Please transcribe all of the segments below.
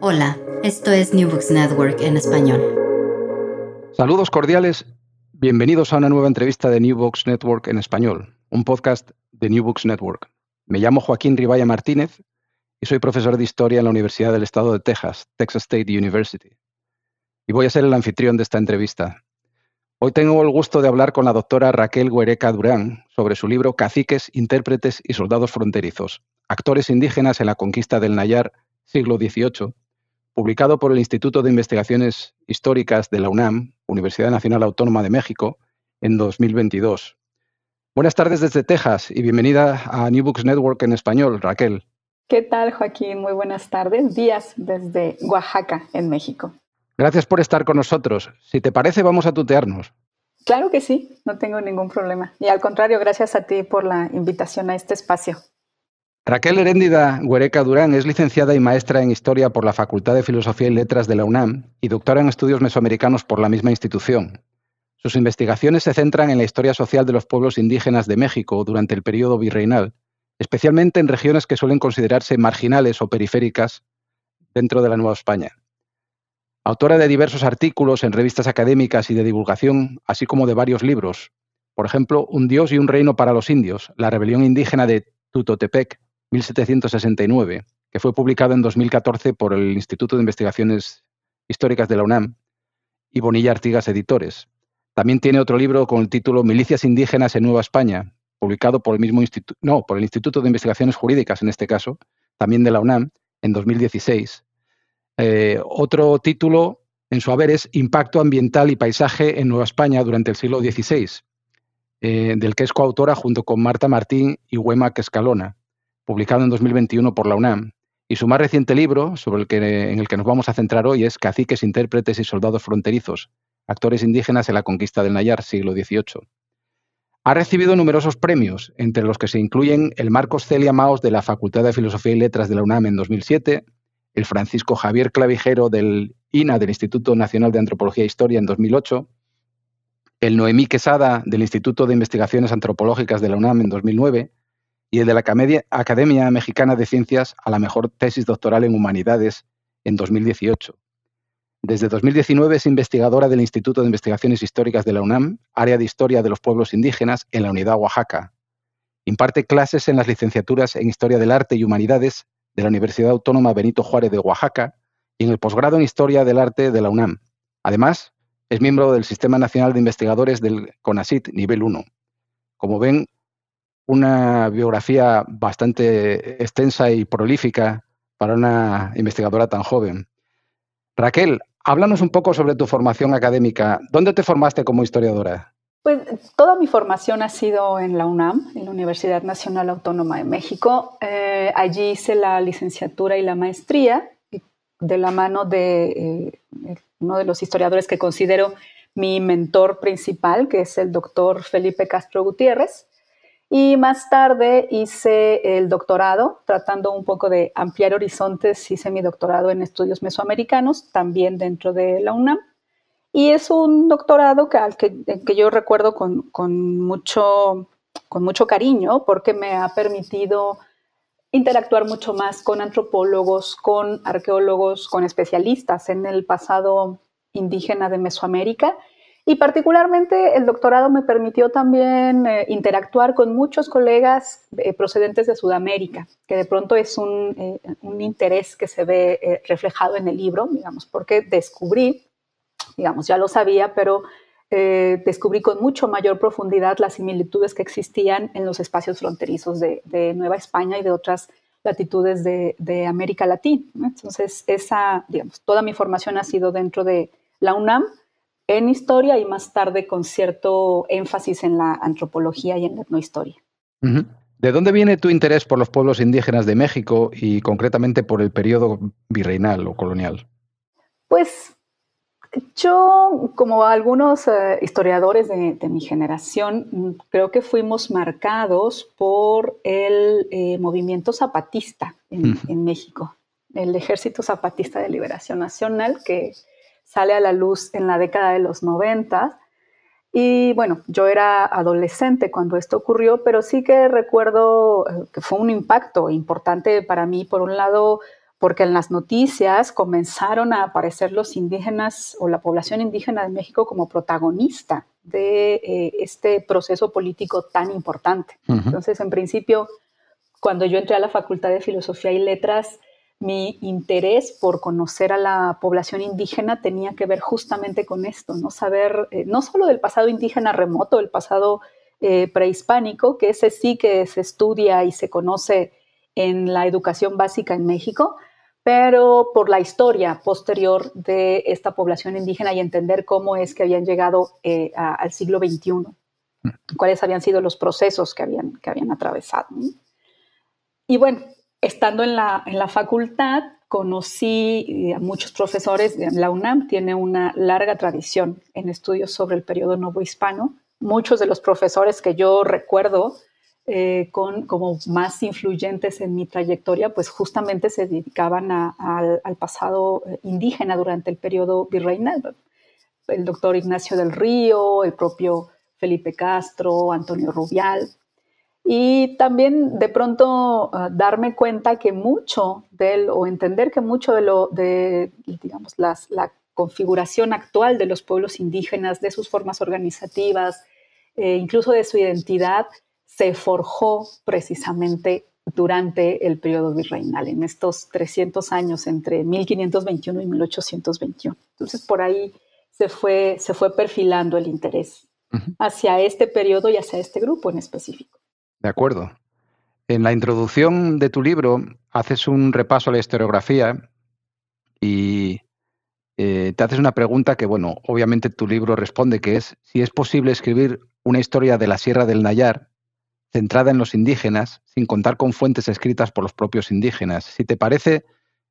Hola, esto es New Books Network en español. Saludos cordiales, bienvenidos a una nueva entrevista de New Books Network en español, un podcast de New Books Network. Me llamo Joaquín Ribaya Martínez y soy profesor de historia en la Universidad del Estado de Texas, Texas State University. Y voy a ser el anfitrión de esta entrevista. Hoy tengo el gusto de hablar con la doctora Raquel Guereca Durán sobre su libro Caciques, Intérpretes y Soldados Fronterizos, Actores Indígenas en la Conquista del Nayar, siglo XVIII, publicado por el Instituto de Investigaciones Históricas de la UNAM, Universidad Nacional Autónoma de México, en 2022. Buenas tardes desde Texas y bienvenida a New Books Network en español, Raquel. ¿Qué tal, Joaquín? Muy buenas tardes. Días desde Oaxaca, en México. Gracias por estar con nosotros. Si te parece, vamos a tutearnos. Claro que sí, no tengo ningún problema. Y al contrario, gracias a ti por la invitación a este espacio. Raquel Heréndida Guereca Durán es licenciada y maestra en Historia por la Facultad de Filosofía y Letras de la UNAM y doctora en Estudios Mesoamericanos por la misma institución. Sus investigaciones se centran en la historia social de los pueblos indígenas de México durante el periodo virreinal, especialmente en regiones que suelen considerarse marginales o periféricas dentro de la Nueva España. Autora de diversos artículos en revistas académicas y de divulgación, así como de varios libros. Por ejemplo, Un Dios y un Reino para los Indios, la rebelión indígena de Tutotepec, 1769, que fue publicado en 2014 por el Instituto de Investigaciones Históricas de la UNAM y Bonilla Artigas Editores. También tiene otro libro con el título Milicias indígenas en Nueva España, publicado por el mismo instituto, no, por el Instituto de Investigaciones Jurídicas en este caso, también de la UNAM, en 2016. Eh, otro título en su haber es Impacto ambiental y paisaje en Nueva España durante el siglo XVI, eh, del que es coautora junto con Marta Martín y Huema Escalona publicado en 2021 por la UNAM, y su más reciente libro, sobre el que, en el que nos vamos a centrar hoy, es Caciques, Intérpretes y Soldados Fronterizos, actores indígenas en la conquista del Nayar, siglo XVIII. Ha recibido numerosos premios, entre los que se incluyen el Marcos Celia Maos de la Facultad de Filosofía y Letras de la UNAM en 2007, el Francisco Javier Clavijero del INA, del Instituto Nacional de Antropología e Historia, en 2008, el Noemí Quesada del Instituto de Investigaciones Antropológicas de la UNAM en 2009, y el de la Academia Mexicana de Ciencias a la mejor tesis doctoral en humanidades en 2018. Desde 2019 es investigadora del Instituto de Investigaciones Históricas de la UNAM, área de Historia de los Pueblos Indígenas en la Unidad Oaxaca. Imparte clases en las licenciaturas en Historia del Arte y Humanidades de la Universidad Autónoma Benito Juárez de Oaxaca y en el posgrado en Historia del Arte de la UNAM. Además, es miembro del Sistema Nacional de Investigadores del CONACIT Nivel 1. Como ven, una biografía bastante extensa y prolífica para una investigadora tan joven. Raquel, háblanos un poco sobre tu formación académica. ¿Dónde te formaste como historiadora? Pues toda mi formación ha sido en la UNAM, en la Universidad Nacional Autónoma de México. Eh, allí hice la licenciatura y la maestría de la mano de eh, uno de los historiadores que considero mi mentor principal, que es el doctor Felipe Castro Gutiérrez. Y más tarde hice el doctorado, tratando un poco de ampliar horizontes, hice mi doctorado en estudios mesoamericanos, también dentro de la UNAM. Y es un doctorado que, que, que yo recuerdo con, mucho, con mucho cariño porque me ha permitido interactuar mucho más con antropólogos, con arqueólogos, con especialistas en el pasado indígena de Mesoamérica y particularmente el doctorado me permitió también eh, interactuar con muchos colegas eh, procedentes de Sudamérica, que de pronto es un, eh, un interés que se ve reflejado en el libro, digamos, porque descubrí, digamos, ya lo sabía, pero descubrí con mucho mayor profundidad las similitudes que existían en los espacios fronterizos de, Nueva España y de otras latitudes de, de América Latina. Entonces, esa, digamos, toda mi formación ha sido dentro de la UNAM, en historia y más tarde con cierto énfasis en la antropología y en la etnohistoria. ¿De dónde viene tu interés por los pueblos indígenas de México y concretamente por el periodo virreinal o colonial? Pues yo, como algunos eh, historiadores de, mi generación, creo que fuimos marcados por el eh, movimiento zapatista en, México, el Ejército Zapatista de Liberación Nacional, que sale a la luz en la década de los 90. Y bueno, yo era adolescente cuando esto ocurrió, pero sí que recuerdo eh, que fue un impacto importante para mí, por un lado, porque en las noticias comenzaron a aparecer los indígenas o la población indígena de México como protagonista de eh, este proceso político tan importante. Entonces, en principio, cuando yo entré a la Facultad de Filosofía y Letras, mi interés por conocer a la población indígena tenía que ver justamente con esto, no saber eh, no solo del pasado indígena remoto, el pasado eh, prehispánico, que ese sí que se estudia y se conoce en la educación básica en México, pero por la historia posterior de esta población indígena y entender cómo es que habían llegado eh, al siglo XXI, mm. cuáles habían sido los procesos que habían, que habían atravesado. Y bueno, estando en la, en la facultad, conocí a muchos profesores. La UNAM tiene una larga tradición en estudios sobre el periodo novohispano. Muchos de los profesores que yo recuerdo eh, con, como más influyentes en mi trayectoria, pues justamente se dedicaban al pasado eh, indígena durante el periodo virreinal. El doctor Ignacio del Río, el propio Felipe Castro, Antonio Rubial. Y también de pronto ah, darme cuenta que mucho de o entender que mucho de lo, de, digamos, las, la configuración actual de los pueblos indígenas, de sus formas organizativas, eh, incluso de su identidad, se forjó precisamente durante el periodo virreinal, en estos 300 años entre 1521 y 1821. Entonces, por ahí se fue, se fue perfilando el interés hacia este periodo y hacia este grupo en específico. De acuerdo. En la introducción de tu libro haces un repaso a la historiografía y eh, te haces una pregunta que, bueno, obviamente tu libro responde, que es si es posible escribir una historia de la Sierra del Nayar centrada en los indígenas, sin contar con fuentes escritas por los propios indígenas. Si te parece,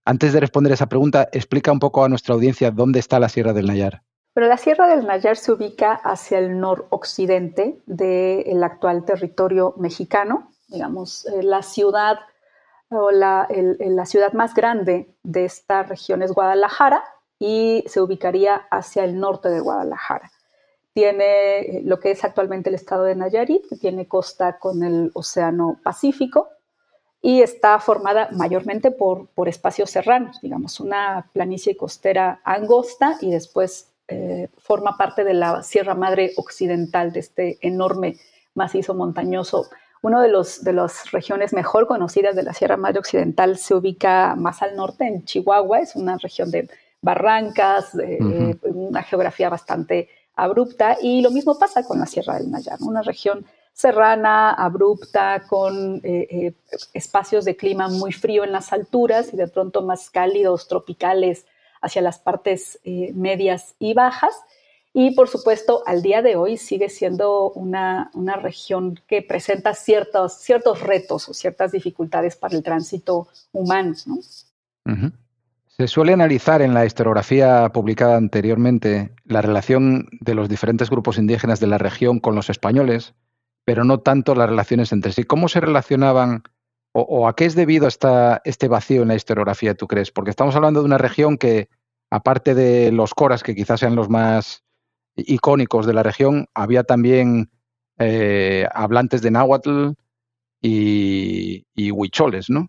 antes de responder esa pregunta, explica un poco a nuestra audiencia dónde está la Sierra del Nayar. Pero la Sierra del Nayar se ubica hacia el noroccidente del actual territorio mexicano, digamos, eh, la ciudad o la, la ciudad más grande de esta región es Guadalajara y se ubicaría hacia el norte de Guadalajara. Tiene eh, lo que es actualmente el estado de Nayarit, que tiene costa con el Océano Pacífico y está formada mayormente por, por espacios serranos, digamos, una planicie costera angosta y después eh, forma parte de la Sierra Madre Occidental, de este enorme macizo montañoso. Una de, los, de las regiones mejor conocidas de la Sierra Madre Occidental se ubica más al norte, en Chihuahua, es una región de barrancas, una geografía bastante abrupta. Y lo mismo pasa con la Sierra del Nayar, una región serrana, abrupta, con eh, eh, espacios de clima muy frío en las alturas y de pronto más cálidos, tropicales hacia las partes eh, medias y bajas. Y por supuesto, al día de hoy sigue siendo una, región que presenta ciertos, ciertos retos o ciertas dificultades para el tránsito humano. Se suele analizar en la historiografía publicada anteriormente la relación de los diferentes grupos indígenas de la región con los españoles, pero no tanto las relaciones entre sí. ¿Cómo se relacionaban o, a qué es debido esta, este vacío en la historiografía, tú crees? Porque estamos hablando de una región que, aparte de los coras, que quizás sean los más icónicos de la región, había también eh, hablantes de náhuatl y, huicholes, ¿no?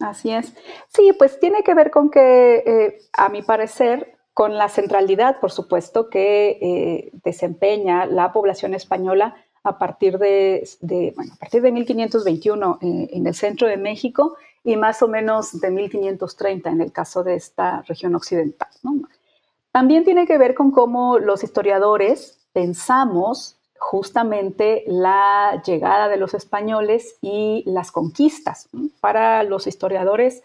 Así es. Sí, pues tiene que ver con que, eh, a mi parecer, con la centralidad, por supuesto, que eh, desempeña la población española a partir de, bueno, a partir de 1521 eh, en el centro de México y más o menos de 1530 en el caso de esta región occidental. También tiene que ver con cómo los historiadores pensamos justamente la llegada de los españoles y las conquistas. Para los historiadores,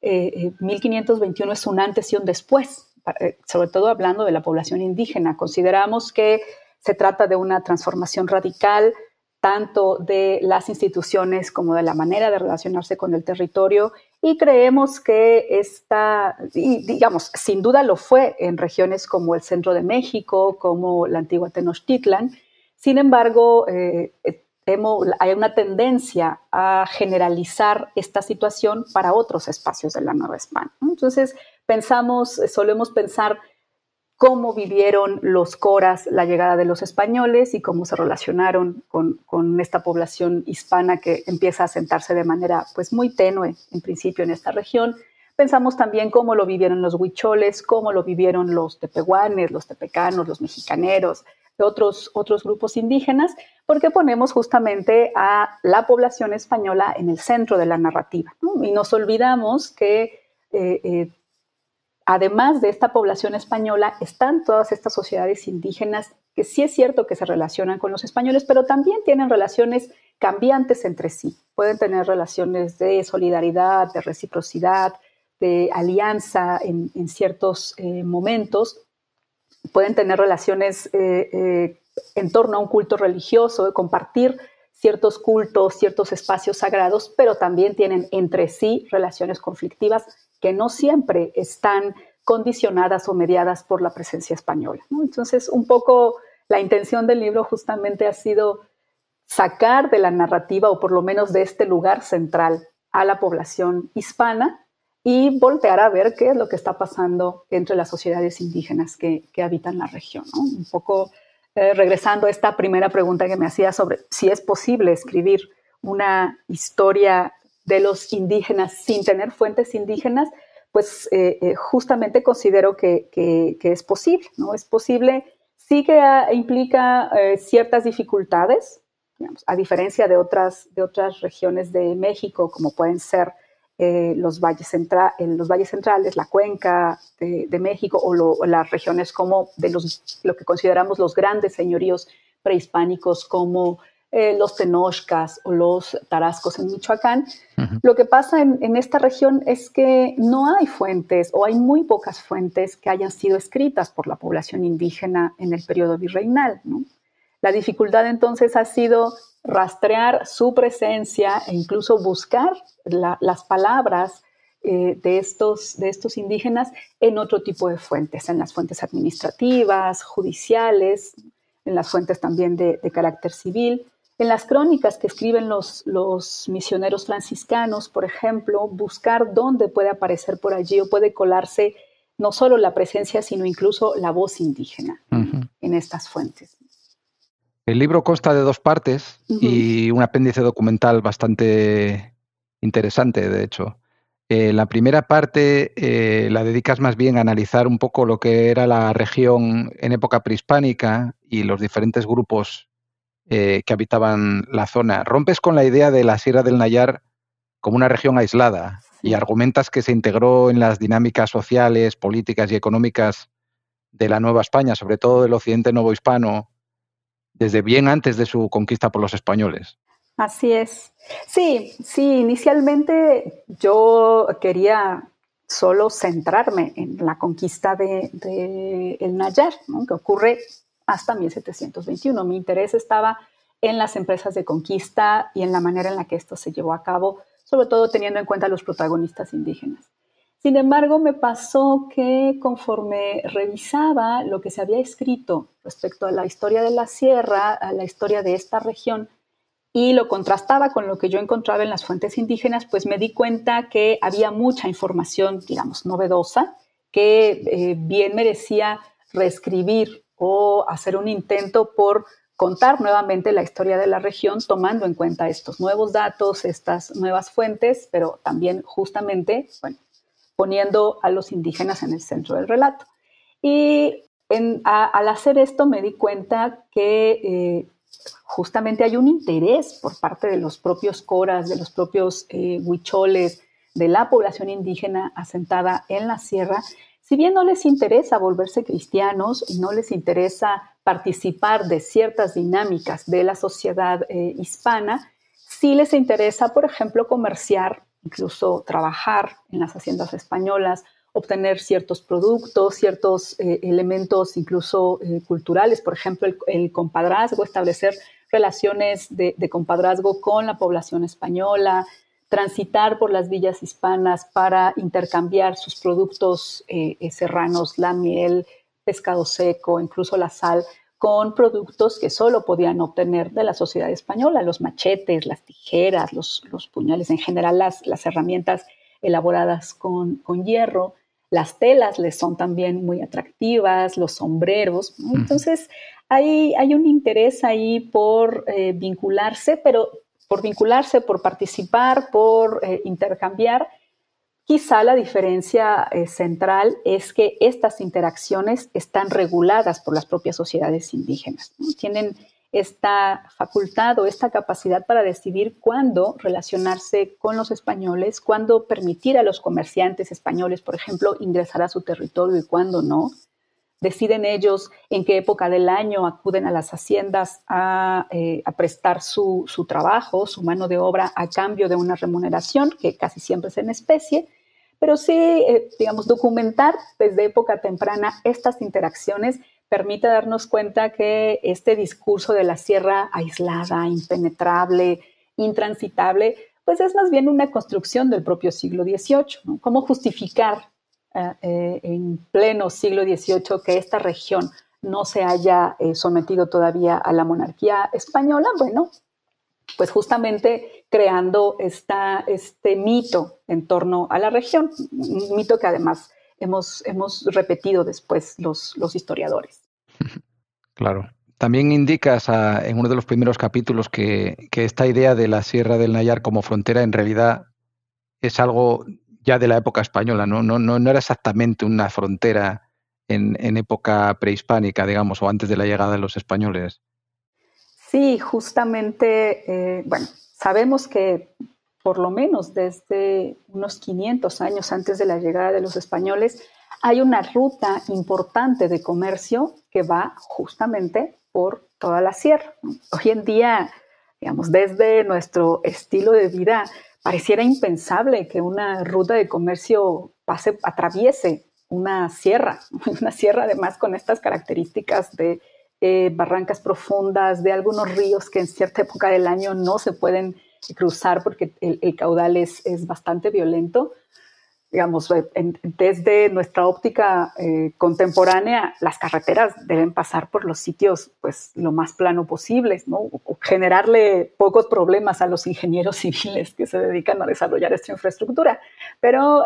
1521 eh, es un antes y un después, eh, sobre todo hablando de la población indígena. Consideramos que se trata de una transformación radical tanto de las instituciones como de la manera de relacionarse con el territorio y creemos que esta, digamos, sin duda lo fue en regiones como el centro de México, como la antigua Tenochtitlan. Sin embargo, eh, hay una tendencia a generalizar esta situación para otros espacios de la Nueva España. Entonces, pensamos, solemos pensar cómo vivieron los coras la llegada de los españoles y cómo se relacionaron con, esta población hispana que empieza a asentarse de manera pues muy tenue en principio en esta región. Pensamos también cómo lo vivieron los huicholes, cómo lo vivieron los tepehuanes, los tepecanos, los mexicaneros, otros, otros grupos indígenas, porque ponemos justamente a la población española en el centro de la narrativa. Y nos olvidamos que eh, eh, además de esta población española, están todas estas sociedades indígenas que sí es cierto que se relacionan con los españoles, pero también tienen relaciones cambiantes entre sí. Pueden tener relaciones de solidaridad, de reciprocidad, de alianza en, ciertos eh, momentos. Pueden tener relaciones eh, eh, en torno a un culto religioso, de compartir ciertos cultos, ciertos espacios sagrados, pero también tienen entre sí relaciones conflictivas que no siempre están condicionadas o mediadas por la presencia española. Entonces, un poco la intención del libro justamente ha sido sacar de la narrativa, o por lo menos de este lugar central, a la población hispana y voltear a ver qué es lo que está pasando entre las sociedades indígenas que, habitan la región. Un poco eh, regresando a esta primera pregunta que me hacía sobre si es posible escribir una historia de los indígenas sin tener fuentes indígenas, pues eh, eh, justamente considero que, es posible, ¿no? Es posible, sí que implica eh, ciertas dificultades, a diferencia de otras, de otras regiones de México, como pueden ser los, valles los valles centrales, la cuenca de, México o, las regiones como de los, lo que consideramos los grandes señoríos prehispánicos como los tenochcas o los tarascos en Michoacán. Lo que pasa en, esta región es que no hay fuentes o hay muy pocas fuentes que hayan sido escritas por la población indígena en el periodo virreinal. La dificultad entonces ha sido rastrear su presencia e incluso buscar las palabras eh, de, estos, de estos indígenas en otro tipo de fuentes, en las fuentes administrativas, judiciales, en las fuentes también de carácter civil. En las crónicas que escriben los, los misioneros franciscanos, por ejemplo, buscar dónde puede aparecer por allí o puede colarse no solo la presencia, sino incluso la voz indígena en estas fuentes. El libro consta de dos partes y un apéndice documental bastante interesante, de hecho. Eh, la primera parte eh, la dedicas más bien a analizar un poco lo que era la región en época prehispánica y los diferentes grupos eh, que habitaban la zona. Rompes con la idea de la Sierra del Nayar como una región aislada y argumentas que se integró en las dinámicas sociales, políticas y económicas de la Nueva España, sobre todo del occidente novohispano, desde bien antes de su conquista por los españoles. Así es. Sí, sí, inicialmente yo quería solo centrarme en la conquista de, el Nayar, que ocurre hasta 1721. Mi interés estaba en las empresas de conquista y en la manera en la que esto se llevó a cabo, sobre todo teniendo en cuenta los protagonistas indígenas. Sin embargo, me pasó que conforme revisaba lo que se había escrito respecto a la historia de la sierra, a la historia de esta región, y lo contrastaba con lo que yo encontraba en las fuentes indígenas, pues me di cuenta que había mucha información, digamos, novedosa, que eh, bien merecía reescribir o hacer un intento por contar nuevamente la historia de la región tomando en cuenta estos nuevos datos, estas nuevas fuentes, pero también justamente poniendo a los indígenas en el centro del relato. Y al hacer esto me di cuenta que eh, justamente hay un interés por parte de los propios coras, de los propios eh, huicholes, de la población indígena asentada en la sierra, si bien no les interesa volverse cristianos y no les interesa participar de ciertas dinámicas de la sociedad eh, hispana, sí les interesa, por ejemplo, comerciar, incluso trabajar en las haciendas españolas, obtener ciertos productos, ciertos eh, elementos incluso eh, culturales, por ejemplo, el, compadrazgo, establecer relaciones de, compadrazgo con la población española, transitar por las villas hispanas para intercambiar sus productos eh, eh, serranos, la miel, pescado seco, incluso la sal, con productos que solo podían obtener de la sociedad española, los machetes, las tijeras, los, puñales, en general las, las herramientas elaboradas con, con, hierro. Las telas les son también muy atractivas, los sombreros. Entonces, hay, hay, un interés ahí por eh, vincularse, pero por vincularse, por participar, por eh, intercambiar Quizá la diferencia eh, central es que estas interacciones están reguladas por las propias sociedades indígenas. Tienen esta facultad o esta capacidad para decidir cuándo relacionarse con los españoles, cuándo permitir a los comerciantes españoles, por ejemplo, ingresar a su territorio y cuándo no. Deciden ellos en qué época del año acuden a las haciendas a, eh, prestar su, su trabajo, su mano de obra a cambio de una remuneración, que casi siempre es en especie pero sí, eh, digamos, documentar desde época temprana estas interacciones permite darnos cuenta que este discurso de la sierra aislada, impenetrable, intransitable, pues es más bien una construcción del propio siglo XVIII. ¿Cómo justificar eh, eh, en pleno siglo XVIII que esta región no se haya sometido todavía a la monarquía española? Bueno, pues justamente creando este mito en torno a la región, un mito que además hemos, hemos repetido después los, historiadores. Claro. También indicas en uno de los primeros capítulos que, esta idea de la Sierra del Nayar como frontera en realidad es algo ya de la época española, no, no, no, no era exactamente una frontera en, época prehispánica, digamos, o antes de la llegada de los españoles. Sí, justamente, eh, bueno, sabemos que por lo menos desde unos 500 años antes de la llegada de los españoles, hay una ruta importante de comercio que va justamente por toda la sierra. Hoy en día, digamos, desde nuestro estilo de vida, pareciera impensable que una ruta de comercio pase, atraviese una sierra, una sierra además con estas características de eh, barrancas profundas, de algunos ríos que en cierta época del año no se pueden cruzar porque el, caudal es, es, bastante violento. Digamos, eh, desde nuestra óptica eh, contemporánea, las carreteras deben pasar por los sitios pues, lo más plano posible, ¿no? Generarle pocos problemas a los ingenieros civiles que se dedican a desarrollar esta infraestructura. Pero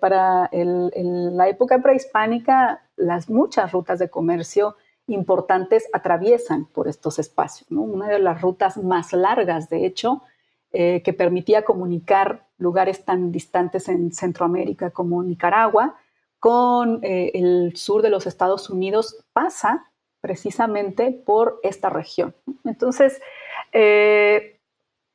para la época prehispánica, las muchas rutas de comercio importantes atraviesan por estos espacios. Una de las rutas más largas, de hecho, eh, que permitía comunicar lugares tan distantes en Centroamérica como Nicaragua con eh, el sur de los Estados Unidos, pasa precisamente por esta región. Entonces, eh,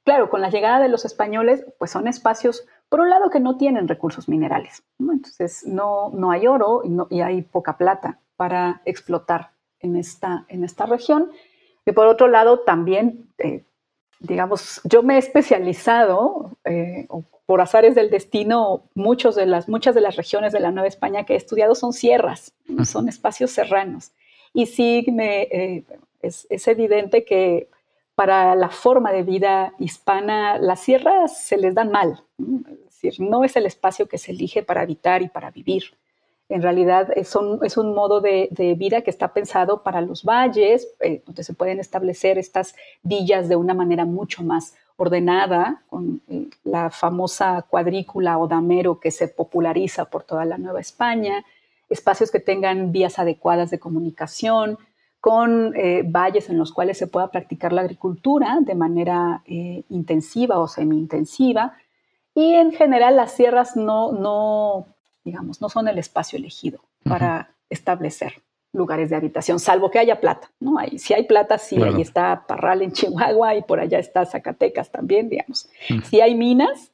claro, con la llegada de los españoles, pues son espacios, por un lado, que no tienen recursos minerales. Entonces, no, no hay oro y, y hay poca plata para explotar en esta, en esta región. Y por otro lado, también, digamos, yo me he especializado, eh, por azares del destino, muchos de las, muchas de las regiones de la Nueva España que he estudiado son sierras, son espacios serranos. Y sí, me, eh, es, es evidente que para la forma de vida hispana, las sierras se les dan mal. Es decir, no es el espacio que se elige para habitar y para vivir. En realidad es un, es un modo de, vida que está pensado para los valles, eh, donde se pueden establecer estas villas de una manera mucho más ordenada, con eh, la famosa cuadrícula o damero que se populariza por toda la Nueva España, espacios que tengan vías adecuadas de comunicación, con eh, valles en los cuales se pueda practicar la agricultura de manera intensiva o semi-intensiva. Y en general las sierras no, no digamos, no son el espacio elegido para establecer lugares de habitación, salvo que haya plata, ¿no? Hay, si hay plata, sí, ahí está Parral en Chihuahua y por allá está Zacatecas también, digamos. Si hay minas,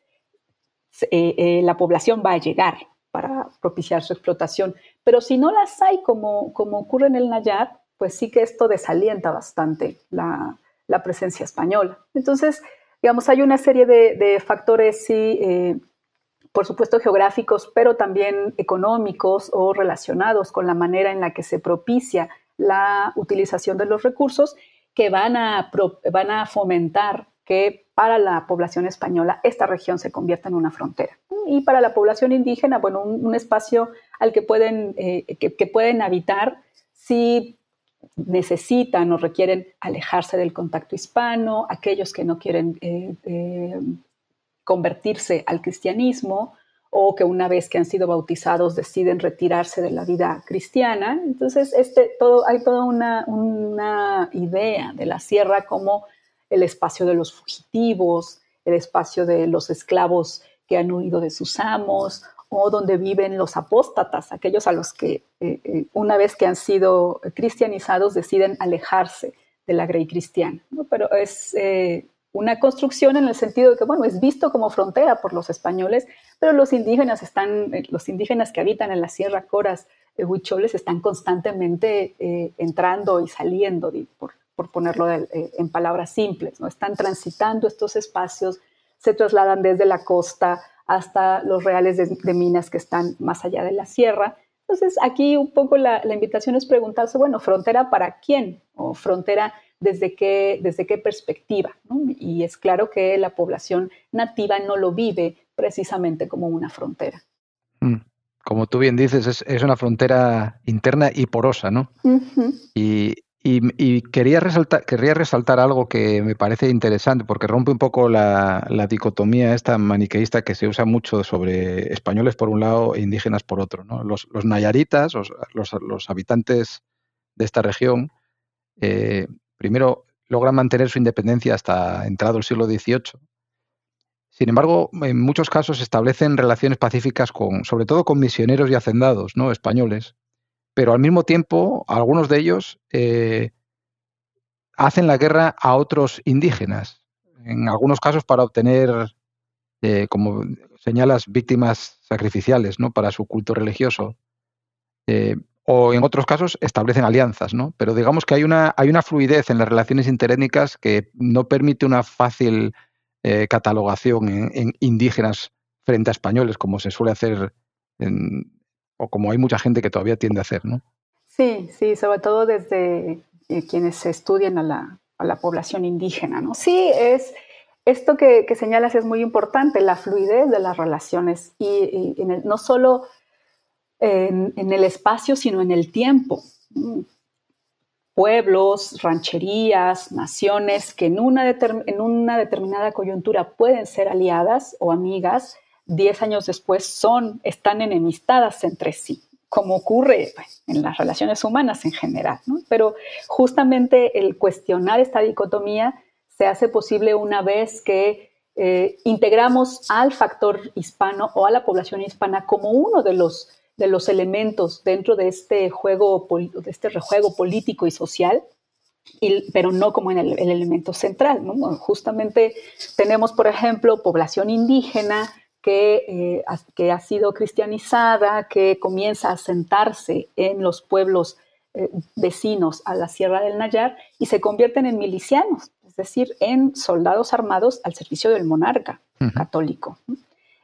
eh, eh, la población va a llegar para propiciar su explotación, pero si no las hay, como, como ocurre en el Nayar, pues sí que esto desalienta bastante la, presencia española. Entonces, digamos, hay una serie de, factores, sí, eh, por supuesto geográficos, pero también económicos o relacionados con la manera en la que se propicia la utilización de los recursos que van a, van a fomentar que para la población española esta región se convierta en una frontera. Y para la población indígena, bueno, un, espacio al que pueden, eh, que, pueden habitar si necesitan o requieren alejarse del contacto hispano, aquellos que no quieren eh, eh, convertirse al cristianismo o que una vez que han sido bautizados deciden retirarse de la vida cristiana. Entonces, este, todo, hay toda una, una idea de la sierra como el espacio de los fugitivos, el espacio de los esclavos que han huido de sus amos, o donde viven los apóstatas, aquellos a los que eh, eh, una vez que han sido cristianizados deciden alejarse de la grey cristiana. Pero es eh, una construcción en el sentido de que, bueno, es visto como frontera por los españoles, pero los indígenas están, los indígenas que habitan en la Sierra Coras, Huicholes, están constantemente entrando y saliendo por, por ponerlo eh, en palabras simples, ¿no? Están transitando estos espacios, se trasladan desde la costa hasta los reales de, minas que están más allá de la sierra. Entonces, aquí un poco la, invitación es preguntarse, bueno, ¿frontera para quién? ¿O frontera desde qué, desde qué perspectiva? Y es claro que la población nativa no lo vive precisamente como una frontera. Mm. Como tú bien dices, es, una frontera interna y porosa, ¿no? Y y, quería resaltar, querría resaltar algo que me parece interesante, porque rompe un poco la, dicotomía esta maniqueísta que se usa mucho sobre españoles por un lado e indígenas por otro. Los, nayaritas, los, habitantes de esta región, eh, primero logran mantener su independencia hasta entrado el siglo XVIII. Sin embargo, en muchos casos establecen relaciones pacíficas con, sobre todo con misioneros y hacendados ¿no? españoles, pero al mismo tiempo algunos de ellos eh, hacen la guerra a otros indígenas, en algunos casos para obtener, eh, como señalas, víctimas sacrificiales ¿no? para su culto religioso. Eh, o en otros casos establecen alianzas, ¿no? Pero digamos que hay una, hay una fluidez en las relaciones interétnicas que no permite una fácil catalogación en, en, indígenas frente a españoles, como se suele hacer o como hay mucha gente que todavía tiende a hacer, ¿no? Sí, sí, sobre todo desde eh, quienes estudian a la, a la, población indígena, ¿no? Sí, es esto que, que, señalas es muy importante, la fluidez de las relaciones y, no solo en, el espacio, sino en el tiempo. Pueblos, rancherías, naciones que en una, en una determinada coyuntura pueden ser aliadas o amigas, diez años después son, están enemistadas entre sí, como ocurre en las relaciones humanas en general. Pero justamente el cuestionar esta dicotomía se hace posible una vez que eh, integramos al factor hispano o a la población hispana como uno de los, de los elementos dentro de este juego, de este rejuego político y social, pero no como en el, elemento central. Justamente tenemos, por ejemplo, población indígena que, eh, que, ha sido cristianizada, que comienza a sentarse en los pueblos eh, vecinos a la Sierra del Nayar y se convierten en milicianos, es decir, en soldados armados al servicio del monarca católico.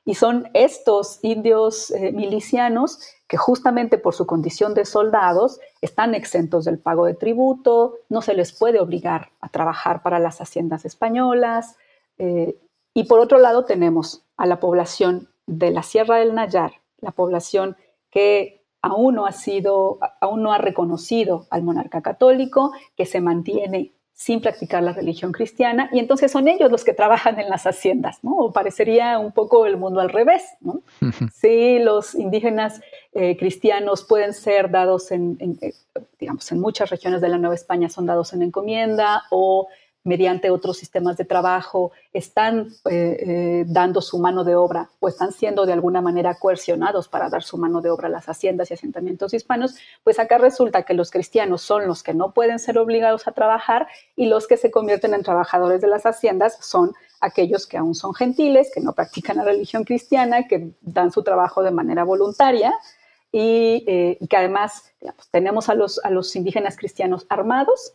Y son estos indios eh, milicianos que justamente por su condición de soldados están exentos del pago de tributo, no se les puede obligar a trabajar para las haciendas españolas, y por otro lado tenemos a la población de la Sierra del Nayar, la población que aún no ha sido, aún no ha reconocido al monarca católico, que se mantiene sin practicar la religión cristiana, y entonces son ellos los que trabajan en las haciendas, ¿no? O parecería un poco el mundo al revés, ¿no? Sí, los indígenas eh, cristianos pueden ser dados en, en, eh, digamos, en muchas regiones de la Nueva España son dados en encomienda o mediante otros sistemas de trabajo, están eh, eh, dando su mano de obra o están siendo de alguna manera coercionados para dar su mano de obra a las haciendas y asentamientos hispanos, pues acá resulta que los cristianos son los que no pueden ser obligados a trabajar y los que se convierten en trabajadores de las haciendas son aquellos que aún son gentiles, que no practican la religión cristiana, que dan su trabajo de manera voluntaria y, eh, que además tenemos a los, a los indígenas cristianos armados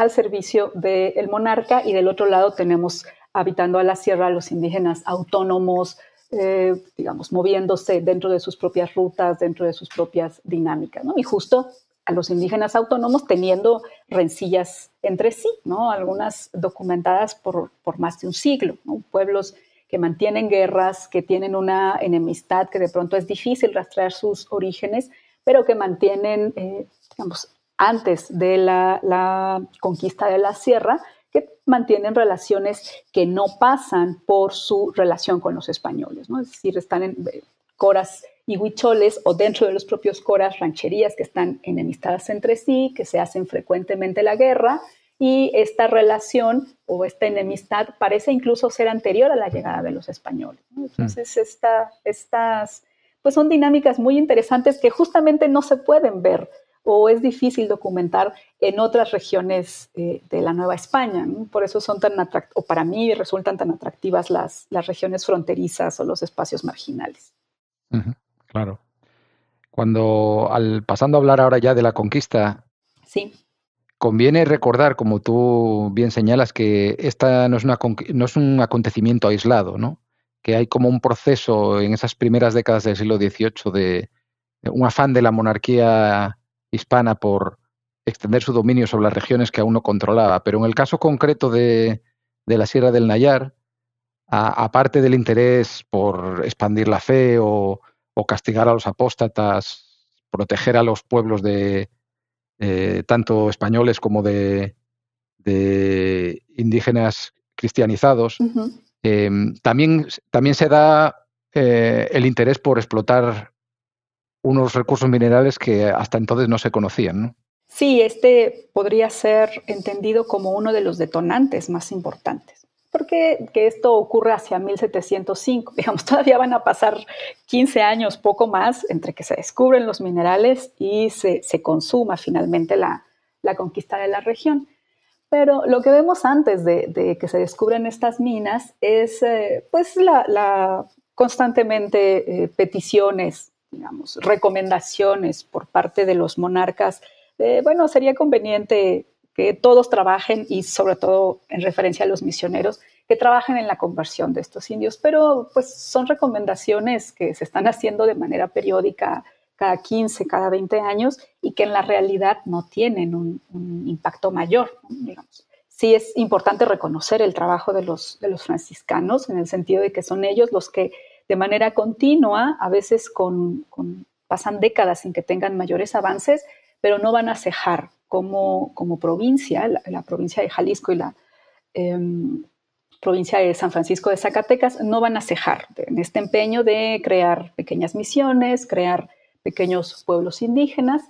al servicio del monarca y del otro lado tenemos habitando a la sierra los indígenas autónomos, eh, digamos, moviéndose dentro de sus propias rutas, dentro de sus propias dinámicas. ¿no? Y justo a los indígenas autónomos teniendo rencillas entre sí, ¿no? algunas documentadas por, más de un siglo, pueblos que mantienen guerras, que tienen una enemistad que de pronto es difícil rastrear sus orígenes, pero que mantienen, eh, digamos, antes de la, conquista de la sierra, que mantienen relaciones que no pasan por su relación con los españoles, ¿no? es decir, están en eh, coras y huicholes o dentro de los propios coras rancherías que están enemistadas entre sí, que se hacen frecuentemente la guerra y esta relación o esta enemistad parece incluso ser anterior a la llegada de los españoles. Entonces, estas pues son dinámicas muy interesantes que justamente no se pueden ver o es difícil documentar en otras regiones eh, de la Nueva España. Por eso son tan atractivas, o para mí resultan tan atractivas las, las regiones fronterizas o los espacios marginales. Claro. Cuando, al, pasando a hablar ahora ya de la conquista, sí. conviene recordar, como tú bien señalas, que esta no es, una, no es un acontecimiento aislado, ¿no? que hay como un proceso en esas primeras décadas del siglo XVIII de, un afán de la monarquía hispana por extender su dominio sobre las regiones que aún no controlaba. Pero en el caso concreto de, la Sierra del Nayar, aparte del interés por expandir la fe o, o castigar a los apóstatas, proteger a los pueblos de eh, tanto españoles como de, indígenas cristianizados. Em, también, también se da eh, el interés por explotar unos recursos minerales que hasta entonces no se conocían. Sí, este podría ser entendido como uno de los detonantes más importantes porque que esto ocurre hacia 1705, digamos, todavía van a pasar 15 años, poco más, entre que se descubren los minerales y se, consuma finalmente la, conquista de la región. Pero lo que vemos antes de, que se descubren estas minas es, eh, pues, la, constantemente eh, peticiones, digamos, recomendaciones por parte de los monarcas. bueno, sería conveniente que todos trabajen y sobre todo en referencia a los misioneros, que trabajen en la conversión de estos indios. Pero pues son recomendaciones que se están haciendo de manera periódica cada 15, cada 20 años y que en la realidad no tienen un, impacto mayor, digamos. Sí es importante reconocer el trabajo de los, de los franciscanos en el sentido de que son ellos los que de manera continua, a veces pasan décadas sin que tengan mayores avances, pero no van a cejar como, como provincia, la, provincia de Jalisco y la em, provincia de San Francisco de Zacatecas, no van a cejar en este empeño de crear pequeñas misiones, crear pequeños pueblos indígenas.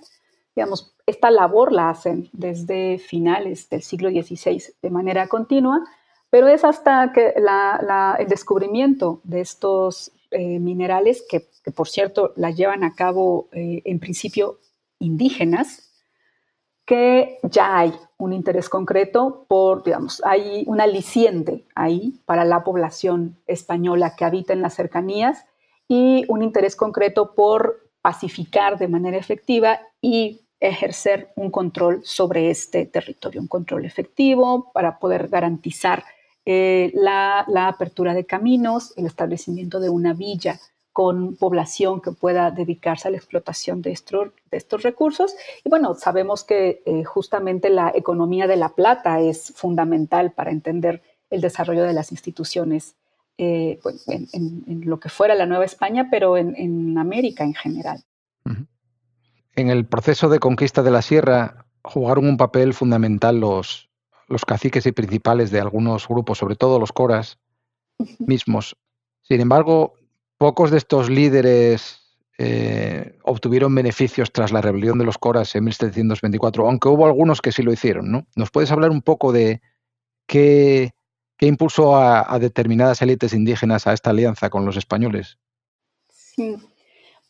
Digamos, esta labor la hacen desde finales del siglo XVI de manera continua, pero es hasta que el descubrimiento de estos eh, minerales, que, por cierto la llevan a cabo eh, en principio indígenas, que ya hay un interés concreto por, digamos, hay un aliciente ahí para la población española que habita en las cercanías y un interés concreto por pacificar de manera efectiva y ejercer un control sobre este territorio, un control efectivo para poder garantizar eh, la, apertura de caminos, el establecimiento de una villa con población que pueda dedicarse a la explotación de estos, de estos recursos. Y bueno, sabemos que eh, justamente la economía de la plata es fundamental para entender el desarrollo de las instituciones eh, pues, en, lo que fuera la Nueva España, pero en, América en general. En el proceso de conquista de la sierra jugaron un papel fundamental los, los caciques y principales de algunos grupos, sobre todo los coras mismos. Sin embargo, Pocos de estos líderes eh, obtuvieron beneficios tras la rebelión de los Coras en 1724, aunque hubo algunos que sí lo hicieron. ¿no? ¿Nos puedes hablar un poco de qué, impulsó a, determinadas élites indígenas a esta alianza con los españoles? Sí.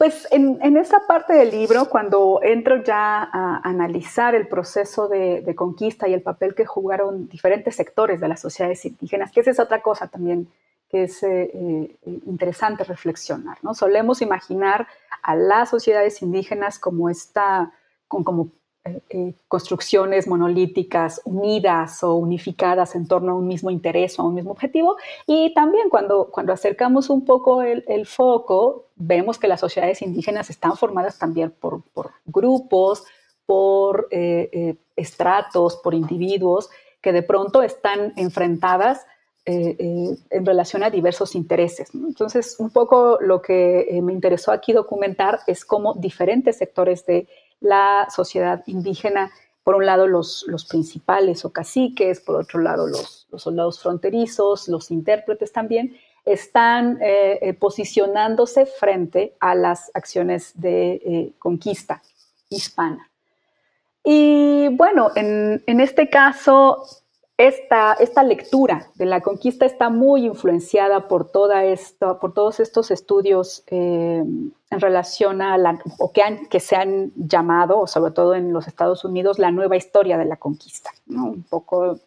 Pues en, esa parte del libro, cuando entro ya a analizar el proceso de, conquista y el papel que jugaron diferentes sectores de las sociedades indígenas, que esa es otra cosa también que es eh, eh, interesante reflexionar. ¿no? Solemos imaginar a las sociedades indígenas como, esta, como eh, construcciones monolíticas unidas o unificadas en torno a un mismo interés o a un mismo objetivo. Y también cuando, cuando acercamos un poco el, el foco, vemos que las sociedades indígenas están formadas también por, por grupos, por estratos, por individuos que de pronto están enfrentadas en relación a diversos intereses. Entonces, un poco lo que me interesó aquí documentar es cómo diferentes sectores de la sociedad indígena por un lado los, los principales o caciques, por otro lado los, soldados fronterizos, los intérpretes también, están eh, eh, posicionándose frente a las acciones de eh, conquista hispana. Y bueno, en, en este caso esta, esta, lectura de la conquista está muy influenciada por, toda esto, por todos estos estudios eh, en relación a la, o que, han, que se han llamado, sobre todo en los Estados Unidos, la nueva historia de la conquista. Un poco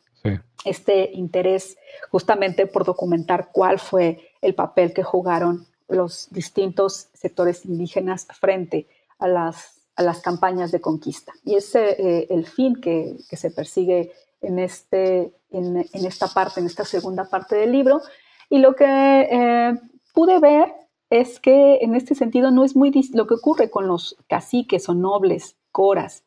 este interés justamente por documentar cuál fue el papel que jugaron los distintos sectores indígenas frente a las, a las campañas de conquista. Y es eh, el fin que, que se persigue en, este, en, esta parte, en esta segunda parte del libro. Y lo que eh, pude ver es que en este sentido no es muy lo que ocurre con los caciques o nobles, coras,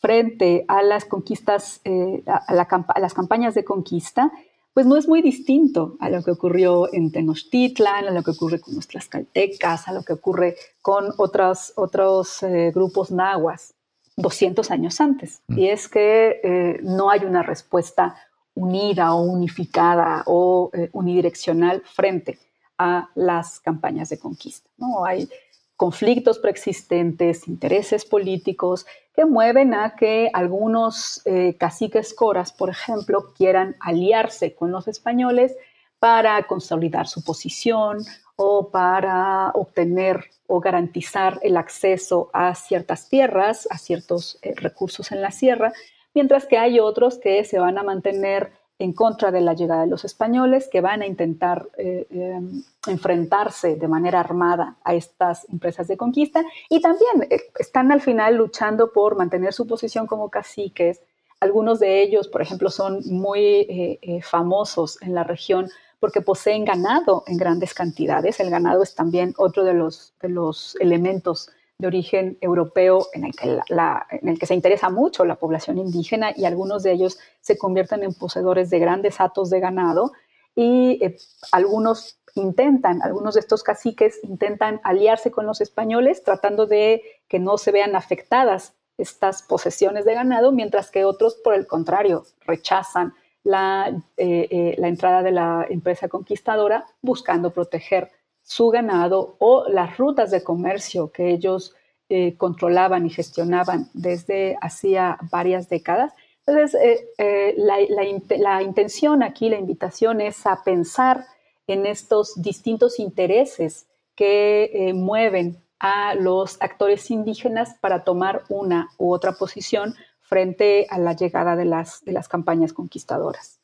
frente a las conquistas, eh, a, las campañas de conquista, pues no es muy distinto a lo que ocurrió en Tenochtitlan, a lo que ocurre con nuestras caltecas, a lo que ocurre con otros, otros eh, grupos nahuas. 200 años antes. Mm. Y es que eh, no hay una respuesta unida o unificada o eh, unidireccional frente a las campañas de conquista. ¿no? Hay conflictos preexistentes, intereses políticos que mueven a que algunos eh, caciques coras, por ejemplo, quieran aliarse con los españoles para consolidar su posición o para obtener o garantizar el acceso a ciertas tierras, a ciertos eh, recursos en la sierra, mientras que hay otros que se van a mantener en contra de la llegada de los españoles, que van a intentar eh, em, enfrentarse de manera armada a estas empresas de conquista y también eh, están al final luchando por mantener su posición como caciques. Algunos de ellos, por ejemplo, son muy famosos en la región porque poseen ganado en grandes cantidades. El ganado es también otro de los, elementos de origen europeo en el, que en el que se interesa mucho la población indígena y algunos de ellos se convierten en poseedores de grandes hatos de ganado y eh, algunos intentan, algunos de estos caciques intentan aliarse con los españoles tratando de que no se vean afectadas estas posesiones de ganado, mientras que otros, por el contrario, rechazan la, eh, eh, la entrada de la empresa conquistadora buscando proteger su ganado o las rutas de comercio que ellos eh, controlaban y gestionaban desde hacía varias décadas. Entonces, la, la, intención aquí, la invitación es a pensar en estos distintos intereses que mueven a los actores indígenas para tomar una u otra posición frente a la llegada de las, de las campañas conquistadoras.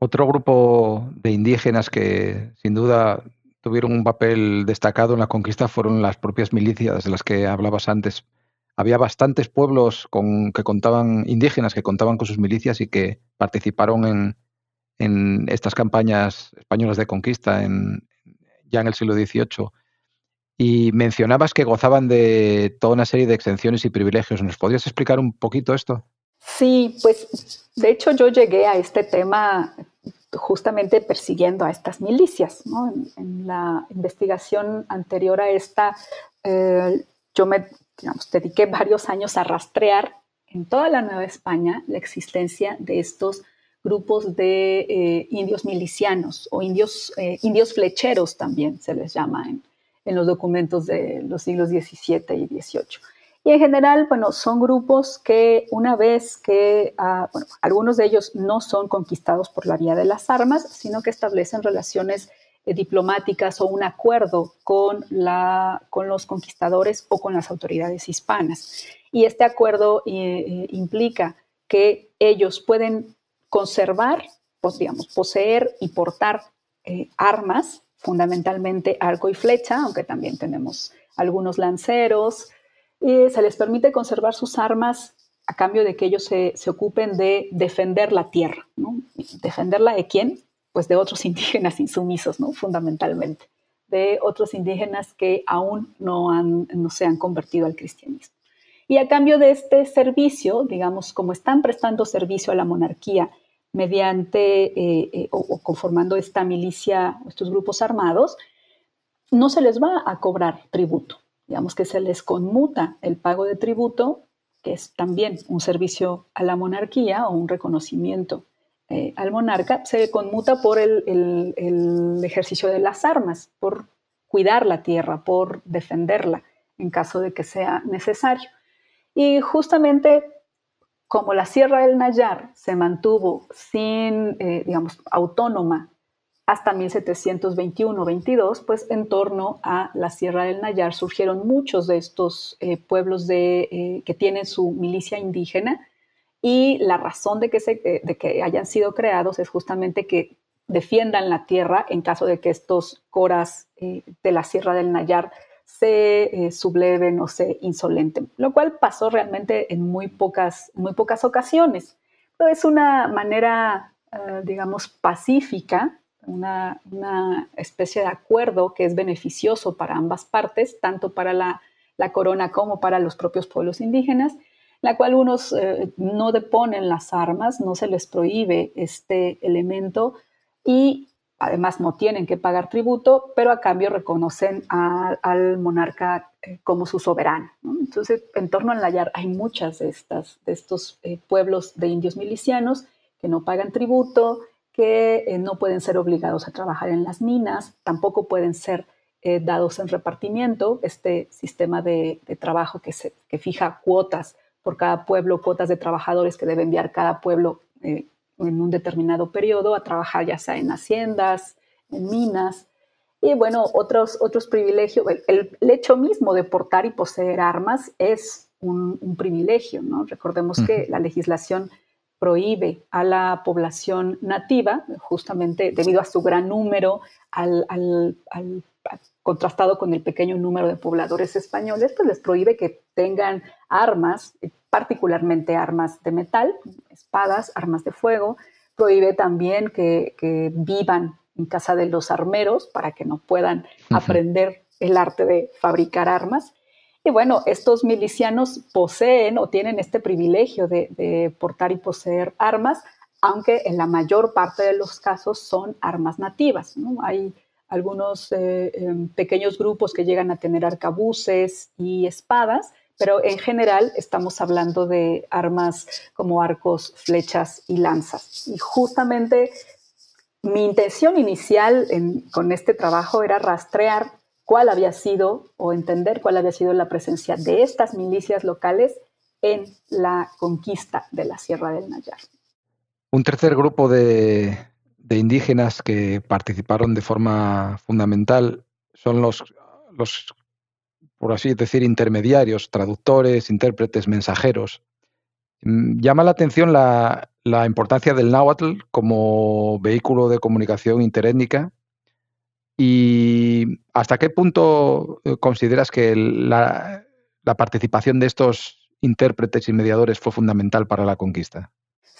Otro grupo de indígenas que sin duda tuvieron un papel destacado en la conquista fueron las propias milicias de las que hablabas antes. Había bastantes pueblos con, que contaban, indígenas que contaban con sus milicias y que participaron en, en estas campañas españolas de conquista en, ya en el siglo XVIII. Y mencionabas que gozaban de toda una serie de exenciones y privilegios. ¿Nos podrías explicar un poquito esto? Sí, pues de hecho yo llegué a este tema justamente persiguiendo a estas milicias. En, la investigación anterior a esta, eh, yo me dediqué varios años a rastrear en toda la Nueva España la existencia de estos grupos de eh, indios milicianos o indios, eh, indios flecheros también se les llama en, en los documentos de los siglos XVII y XVIII. Y en general, bueno, son grupos que una vez que, ah, algunos de ellos no son conquistados por la vía de las armas, sino que establecen relaciones eh, diplomáticas o un acuerdo con, la, con los conquistadores o con las autoridades hispanas. Y este acuerdo eh, eh, implica que ellos pueden conservar, pues, poseer y portar armas fundamentalmente arco y flecha, aunque también tenemos algunos lanceros, y se les permite conservar sus armas a cambio de que ellos se, ocupen de defender la tierra. ¿Defenderla de quién? Pues de otros indígenas insumisos, ¿no? fundamentalmente, de otros indígenas que aún no, se han convertido al cristianismo. Y a cambio de este servicio, digamos, como están prestando servicio a la monarquía mediante eh, eh, o, conformando esta milicia, estos grupos armados, no se les va a cobrar tributo. Digamos que se les conmuta el pago de tributo, que es también un servicio a la monarquía o un reconocimiento eh, al monarca, se conmuta por el, ejercicio de las armas, por cuidar la tierra, por defenderla en caso de que sea necesario. Y justamente como la Sierra del Nayar se mantuvo sin, eh, digamos, autónoma hasta 1721-22, pues en torno a la Sierra del Nayar surgieron muchos de estos eh, pueblos de, que tienen su milicia indígena y la razón de que, se, eh, de que hayan sido creados es justamente que defiendan la tierra en caso de que estos coras eh, de la Sierra del Nayar se eh, subleven o se insolenten, lo cual pasó realmente en muy pocas, muy pocas ocasiones. Pero es una manera, digamos, pacífica, una, una, especie de acuerdo que es beneficioso para ambas partes, tanto para la, la corona como para los propios pueblos indígenas, la cual unos eh, no deponen las armas, no se les prohíbe este elemento y además no tienen que pagar tributo, pero a cambio reconocen al monarca eh, como su soberano. Entonces, en torno al Nayar hay muchas de, estos eh, pueblos de indios milicianos que no pagan tributo, que no pueden ser obligados a trabajar en las minas, tampoco pueden ser dados en repartimiento, este sistema de, trabajo que, se, que fija cuotas por cada pueblo, cuotas de trabajadores que debe enviar cada pueblo eh, en un determinado periodo a trabajar ya sea en haciendas, en minas. Y bueno, otros, otros privilegios, el, hecho mismo de portar y poseer armas es un, privilegio, ¿no? Recordemos que la legislación prohíbe a la población nativa, justamente debido a su gran número, al, al, al contrastado con el pequeño número de pobladores españoles, pues les prohíbe que tengan armas, particularmente armas de metal, espadas, armas de fuego. Prohíbe también que, vivan en casa de los armeros para que no puedan aprender el arte de fabricar armas. Y bueno, estos milicianos poseen o tienen este privilegio de, portar y poseer armas, aunque en la mayor parte de los casos son armas nativas. Hay algunos eh, em, pequeños grupos que llegan a tener arcabuces y espadas, pero en general estamos hablando de armas como arcos, flechas y lanzas. Y justamente mi intención inicial con este trabajo era rastrear cuál había sido o entender cuál había sido la presencia de estas milicias locales en la conquista de la Sierra del Nayar. Un tercer grupo de, de indígenas que participaron de forma fundamental son los, los, por así decir, intermediarios, traductores, intérpretes, mensajeros. Mm, llama la atención la, importancia del náhuatl como vehículo de comunicación interétnica y hasta qué punto eh, consideras que la participación de estos intérpretes y mediadores fue fundamental para la conquista.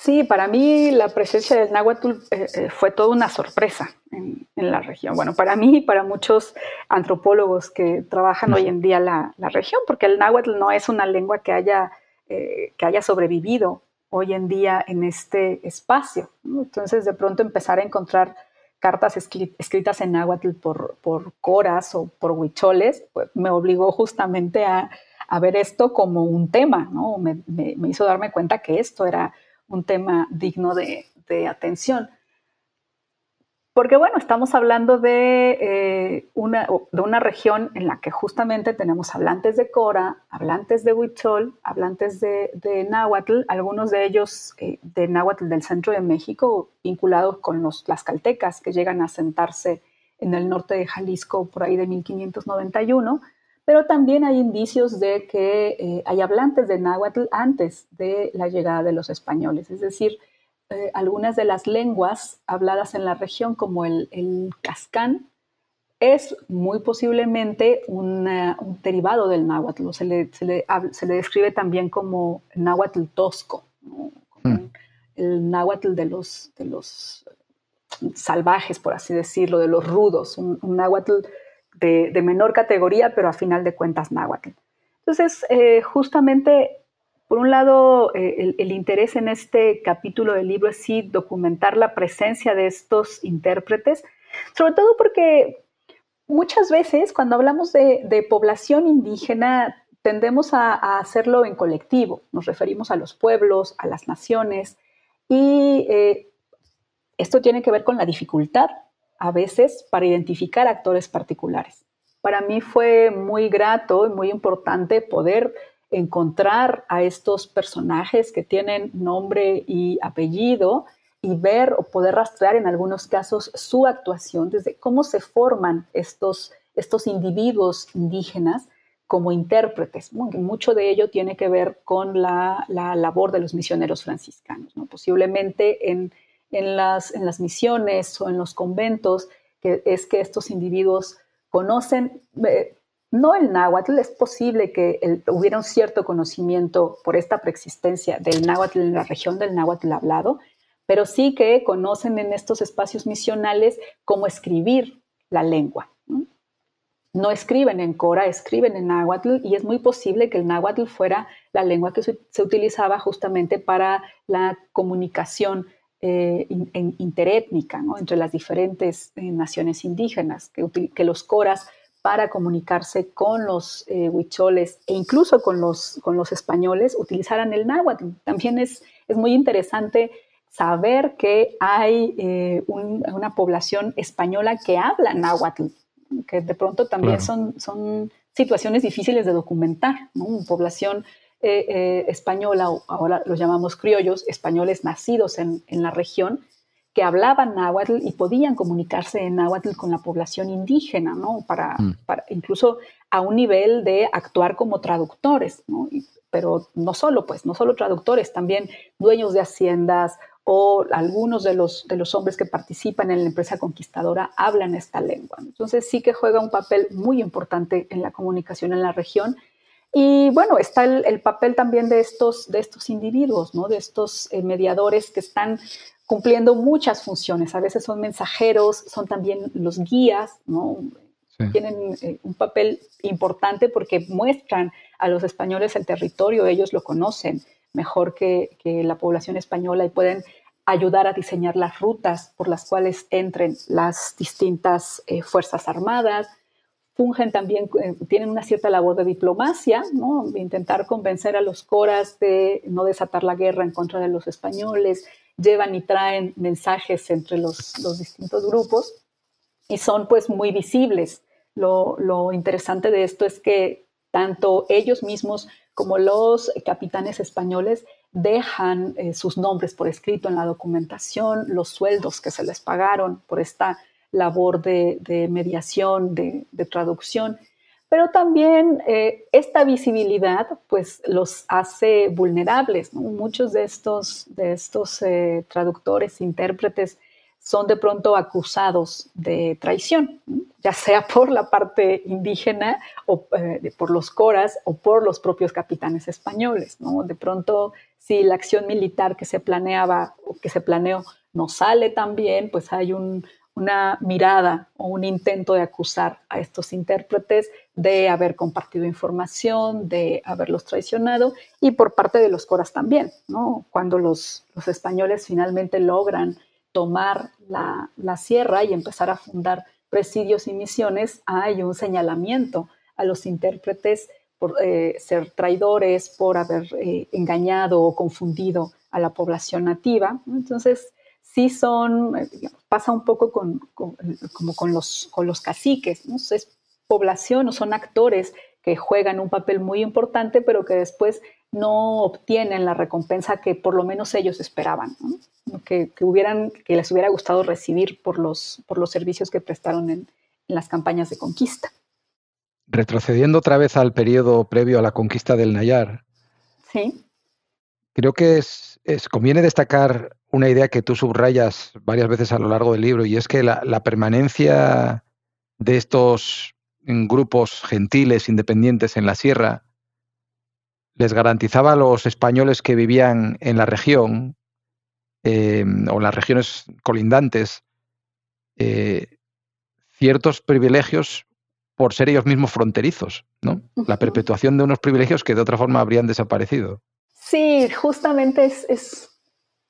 Sí, para mí la presencia del náhuatl eh, eh, fue toda una sorpresa en, la región. Bueno, para mí y para muchos antropólogos que trabajan hoy en día la, la, región, porque el náhuatl no es una lengua que haya, eh, que haya sobrevivido hoy en día en este espacio. Entonces, de pronto empezar a encontrar cartas escritas en náhuatl por, por coras o por huicholes, pues, me obligó justamente a, a, ver esto como un tema, ¿no? me, me hizo darme cuenta que esto era un tema digno de, atención. Porque bueno, estamos hablando de, eh, una, de una región en la que justamente tenemos hablantes de Cora, hablantes de Huichol, hablantes de, de Náhuatl, algunos de ellos eh, de Náhuatl del centro de México, vinculados con los tlaxcaltecas que llegan a sentarse en el norte de Jalisco por ahí de 1591 pero también hay indicios de que eh, hay hablantes de náhuatl antes de la llegada de los españoles, es decir, eh, algunas de las lenguas habladas en la región, como el, el cascán, es muy posiblemente un derivado del náhuatl, se le, se, le, se le, describe también como náhuatl tosco, hmm. el náhuatl de los, de los salvajes, por así decirlo, de los rudos, un, un náhuatl de, menor categoría, pero a final de cuentas náhuatl. Entonces, eh, justamente, por un lado, eh, el, interés en este capítulo del libro es sí documentar la presencia de estos intérpretes, sobre todo porque muchas veces cuando hablamos de, población indígena tendemos a, hacerlo en colectivo, nos referimos a los pueblos, a las naciones, y eh, esto tiene que ver con la dificultad a veces para identificar actores particulares. Para mí fue muy grato y muy importante poder encontrar a estos personajes que tienen nombre y apellido y ver o poder rastrear en algunos casos su actuación, desde cómo se forman estos, estos individuos indígenas como intérpretes. Mucho de ello tiene que ver con la, labor de los misioneros franciscanos. Posiblemente en, las, en las misiones o en los conventos, que es que estos individuos conocen, eh, no el náhuatl, es posible que hubiera un cierto conocimiento por esta preexistencia del náhuatl en la región del náhuatl hablado, pero sí que conocen en estos espacios misionales cómo escribir la lengua. ¿no? escriben en Cora, escriben en náhuatl y es muy posible que el náhuatl fuera la lengua que se, utilizaba justamente para la comunicación eh, interétnica entre las diferentes eh, naciones indígenas, que, los coras para comunicarse con los eh, huicholes e incluso con los, con los españoles utilizaran el náhuatl. También es, es muy interesante saber que hay una población española que habla náhuatl, que de pronto también son, son situaciones difíciles de documentar, Una población eh, eh, española, ahora los llamamos criollos, españoles nacidos en, la región, que hablaban náhuatl y podían comunicarse en náhuatl con la población indígena, ¿no? Para, mm. para incluso a un nivel de actuar como traductores, ¿no? pero no solo, pues, no solo traductores, también dueños de haciendas o algunos de los, de los hombres que participan en la empresa conquistadora hablan esta lengua. Entonces sí que juega un papel muy importante en la comunicación en la región. Y bueno, está el, papel también de estos, de estos individuos, ¿no? de estos eh, mediadores que están cumpliendo muchas funciones. A veces son mensajeros, son también los guías, ¿no? Tienen eh, un papel importante porque muestran a los españoles el territorio, ellos lo conocen mejor que, la población española y pueden ayudar a diseñar las rutas por las cuales entren las distintas eh, fuerzas armadas. Fungen también, eh, tienen una cierta labor de diplomacia, ¿no? intentar convencer a los coras de no desatar la guerra en contra de los españoles, llevan y traen mensajes entre los, distintos grupos y son pues muy visibles. Lo, lo interesante de esto es que tanto ellos mismos como los capitanes españoles dejan eh, sus nombres por escrito en la documentación, los sueldos que se les pagaron por esta labor de, mediación, de, traducción, pero también eh, esta visibilidad pues los hace vulnerables. Muchos de estos, eh, traductores, intérpretes, son de pronto acusados de traición, ya sea por la parte indígena o eh, por los coras o por los propios capitanes españoles. De pronto, si la acción militar que se planeaba o que se planeó no sale tan bien, pues hay una mirada o un intento de acusar a estos intérpretes de haber compartido información, de haberlos traicionado y por parte de los coras también, ¿no? Cuando los, españoles finalmente logran tomar la, sierra y empezar a fundar presidios y misiones, hay un señalamiento a los intérpretes por eh, ser traidores, por haber eh, engañado o confundido a la población nativa. Entonces, sí son, eh, pasa un poco con, como con los, con los caciques, ¿no? es población o son actores que juegan un papel muy importante, pero que después no obtienen la recompensa que por lo menos ellos esperaban, que, hubieran, que les hubiera gustado recibir por los, por los servicios que prestaron en, las campañas de conquista. Retrocediendo otra vez al periodo previo a la conquista del Nayar, sí. Creo que es, conviene destacar una idea que tú subrayas varias veces a lo largo del libro, y es que la, la permanencia de estos grupos gentiles independientes en la sierra les garantizaba a los españoles que vivían en la región eh, o en las regiones colindantes eh, ciertos privilegios por ser ellos mismos fronterizos, ¿no? La perpetuación de unos privilegios que de otra forma habrían desaparecido. Sí, justamente es, es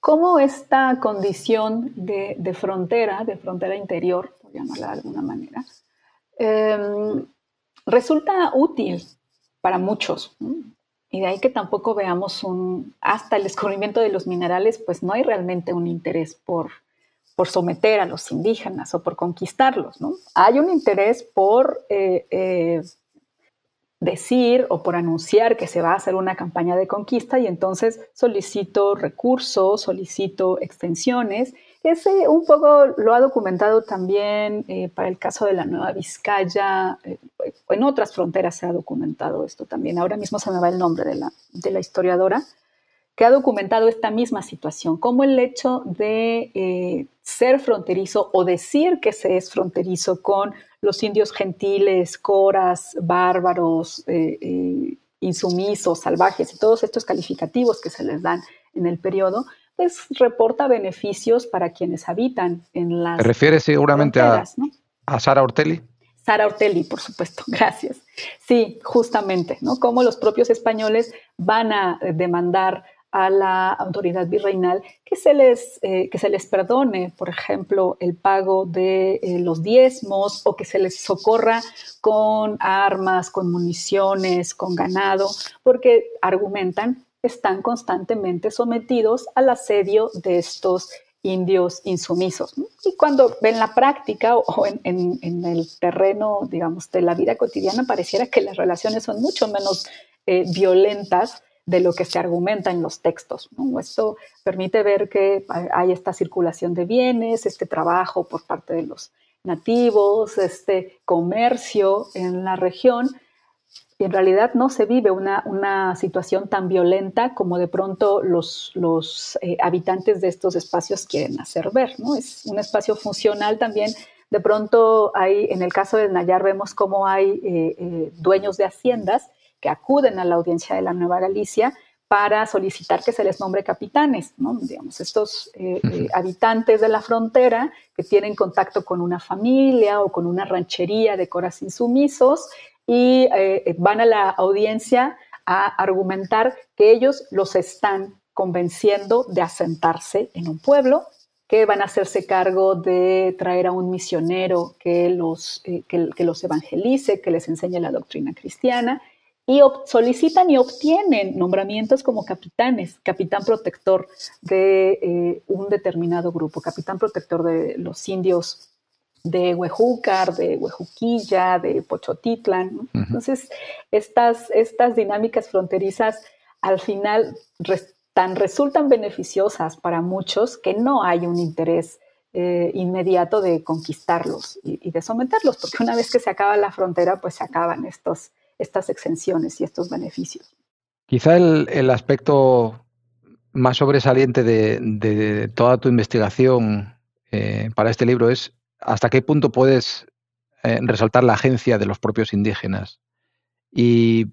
cómo esta condición de, frontera, de frontera interior, por llamarla de alguna manera, em, resulta útil para muchos. Y de ahí que tampoco veamos un, hasta el descubrimiento de los minerales, pues no hay realmente un interés por, por someter a los indígenas o por conquistarlos, ¿no? Hay un interés por eh, eh, decir o por anunciar que se va a hacer una campaña de conquista y entonces solicito recursos, solicito extensiones. Ese un poco lo ha documentado también eh, para el caso de la Nueva Vizcaya, eh, en otras fronteras se ha documentado esto también. Ahora mismo se me va el nombre de la, de la historiadora, que ha documentado esta misma situación, como el hecho de eh, ser fronterizo o decir que se es fronterizo con los indios gentiles, coras, bárbaros, eh, eh, insumisos, salvajes y todos estos calificativos que se les dan en el periodo, pues reporta beneficios para quienes habitan en las. ¿Te refieres seguramente a, a Sara Ortelli? Sara Ortelli, por supuesto, gracias. Sí, justamente, ¿no? Cómo los propios españoles van a demandar a la autoridad virreinal que se les, eh, que se les perdone, por ejemplo, el pago de eh, los diezmos o que se les socorra con armas, con municiones, con ganado, porque argumentan están constantemente sometidos al asedio de estos indios insumisos. Y cuando ven la práctica o en, en, el terreno, digamos, de la vida cotidiana, pareciera que las relaciones son mucho menos eh, violentas de lo que se argumenta en los textos. Esto permite ver que hay esta circulación de bienes, este trabajo por parte de los nativos, este comercio en la región. Y en realidad no se vive una, una situación tan violenta como de pronto los, los eh, habitantes de estos espacios quieren hacer ver. ¿no? Es un espacio funcional también. De pronto hay, en el caso del Nayar, vemos cómo hay eh, eh, dueños de haciendas que acuden a la audiencia de la Nueva Galicia para solicitar que se les nombre capitanes, ¿no? digamos, estos eh, eh, habitantes de la frontera que tienen contacto con una familia o con una ranchería de coras insumisos y eh, van a la audiencia a argumentar que ellos los están convenciendo de asentarse en un pueblo, que van a hacerse cargo de traer a un misionero que los, que los evangelice, que les enseñe la doctrina cristiana y solicitan y obtienen nombramientos como capitanes, capitán protector de eh, un determinado grupo, capitán protector de los indios de Huejúcar, de Huejuquilla, de Pochotitlan. Entonces, estas, estas dinámicas fronterizas al final tan resultan beneficiosas para muchos que no hay un interés eh, inmediato de conquistarlos y, y, de someterlos, porque una vez que se acaba la frontera, pues se acaban estos, estas exenciones y estos beneficios. Quizá el, aspecto más sobresaliente de, toda tu investigación eh, para este libro es hasta qué punto puedes eh, resaltar la agencia de los propios indígenas. Y,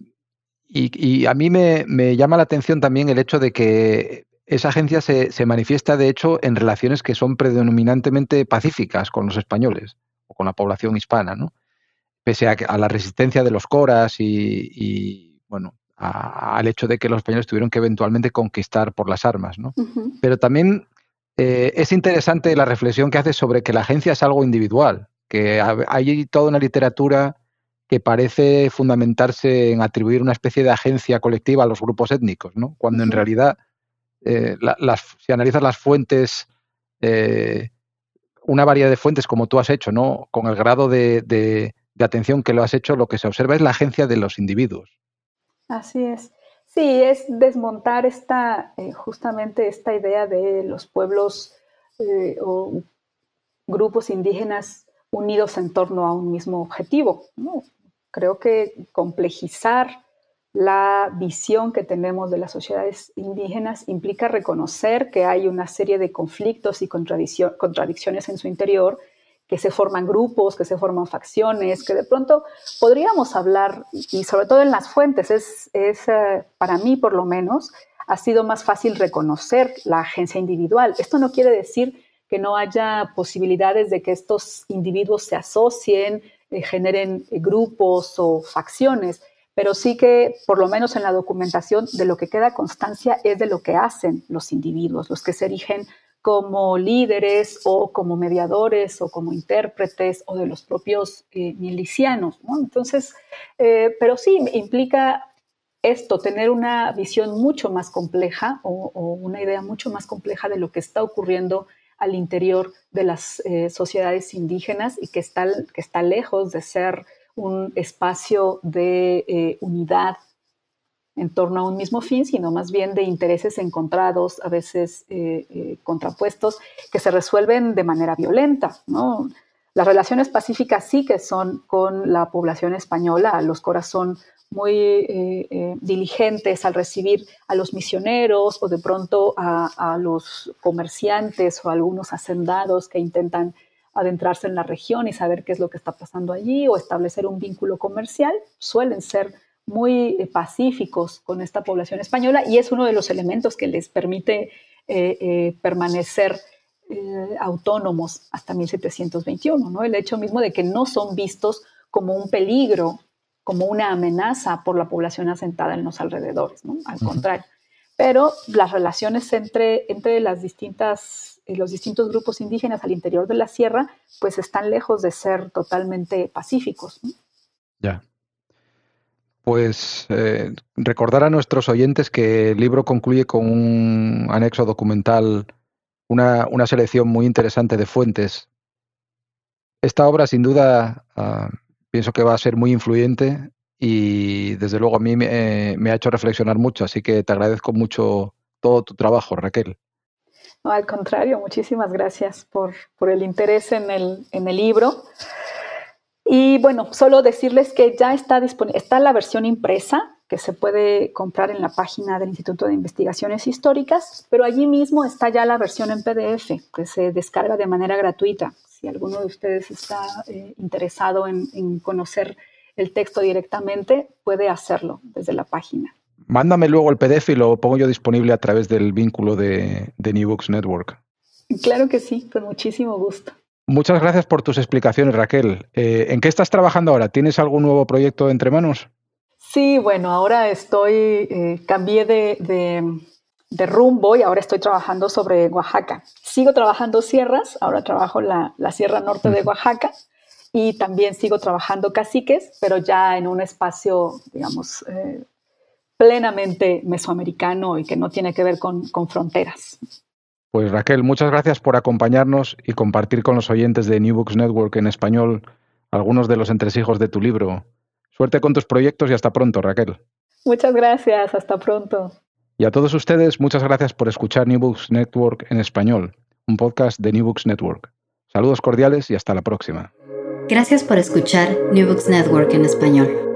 a mí me, llama la atención también el hecho de que esa agencia se, se, manifiesta, de hecho, en relaciones que son predominantemente pacíficas con los españoles o con la población hispana. ¿no? Pese a, la resistencia de los coras y, bueno, al hecho de que los españoles tuvieron que eventualmente conquistar por las armas. ¿no? Pero también eh, es interesante la reflexión que hace sobre que la agencia es algo individual, que hay toda una literatura que parece fundamentarse en atribuir una especie de agencia colectiva a los grupos étnicos, ¿no? cuando en realidad, eh, si analizas las fuentes, eh, una variedad de fuentes como tú has hecho, ¿no? con el grado de, de atención que lo has hecho, lo que se observa es la agencia de los individuos. Así es. Sí, es desmontar esta, eh, justamente esta idea de los pueblos eh, o grupos indígenas unidos en torno a un mismo objetivo. Creo que complejizar la visión que tenemos de las sociedades indígenas implica reconocer que hay una serie de conflictos y contradicciones en su interior que se forman grupos, que se forman facciones, que de pronto podríamos hablar, y sobre todo en las fuentes, es, es eh, para mí por lo menos, ha sido más fácil reconocer la agencia individual. Esto no quiere decir que no haya posibilidades de que estos individuos se asocien eh, generen grupos o facciones, pero sí que por lo menos en la documentación de lo que queda constancia es de lo que hacen los individuos, los que se erigen como líderes o como mediadores o como intérpretes o de los propios eh, milicianos. Entonces, eh, pero sí implica esto, tener una visión mucho más compleja o, una idea mucho más compleja de lo que está ocurriendo al interior de las eh, sociedades indígenas y que está, que está lejos de ser un espacio de unidad en torno a un mismo fin, sino más bien de intereses encontrados, a veces eh, eh, contrapuestos, que se resuelven de manera violenta. ¿no? Las relaciones pacíficas sí que son con la población española, los corazón muy eh, diligentes al recibir a los misioneros o de pronto a, los comerciantes o algunos hacendados que intentan adentrarse en la región y saber qué es lo que está pasando allí o establecer un vínculo comercial, suelen ser muy eh, pacíficos con esta población española y es uno de los elementos que les permite eh, eh, permanecer autónomos hasta 1721, ¿no? El hecho mismo de que no son vistos como un peligro, como una amenaza por la población asentada en los alrededores, ¿no? Al contrario. Pero las relaciones entre, entre las distintas, los distintos grupos indígenas al interior de la sierra, pues están lejos de ser totalmente pacíficos. Ya. Pues eh, recordar a nuestros oyentes que el libro concluye con un anexo documental, una, selección muy interesante de fuentes. Esta obra, sin duda, ah, pienso que va a ser muy influyente y desde luego a mí me, ha hecho reflexionar mucho, así que te agradezco mucho todo tu trabajo, Raquel. No, al contrario, muchísimas gracias por, el interés en el, en el libro. Y bueno, solo decirles que ya está disponible, está la versión impresa que se puede comprar en la página del Instituto de Investigaciones Históricas, pero allí mismo está ya la versión en PDF que se descarga de manera gratuita. Si alguno de ustedes está eh, interesado en, conocer el texto directamente, puede hacerlo desde la página. Mándame luego el PDF y lo pongo yo disponible a través del vínculo de, de New Books Network. Claro que sí, con muchísimo gusto. Muchas gracias por tus explicaciones, Raquel. Eh, ¿En qué estás trabajando ahora? ¿Tienes algún nuevo proyecto entre manos? Sí, bueno, ahora estoy, eh, cambié de, rumbo y ahora estoy trabajando sobre Oaxaca. Sigo trabajando sierras, ahora trabajo la, la Sierra Norte de Oaxaca y también sigo trabajando caciques, pero ya en un espacio, digamos, eh, plenamente mesoamericano y que no tiene que ver con fronteras. Pues Raquel, muchas gracias por acompañarnos y compartir con los oyentes de New Books Network en español algunos de los entresijos de tu libro. Suerte con tus proyectos y hasta pronto, Raquel. Muchas gracias, hasta pronto. Y a todos ustedes, muchas gracias por escuchar New Books Network en español, un podcast de New Books Network. Saludos cordiales y hasta la próxima. Gracias por escuchar New Books Network en español.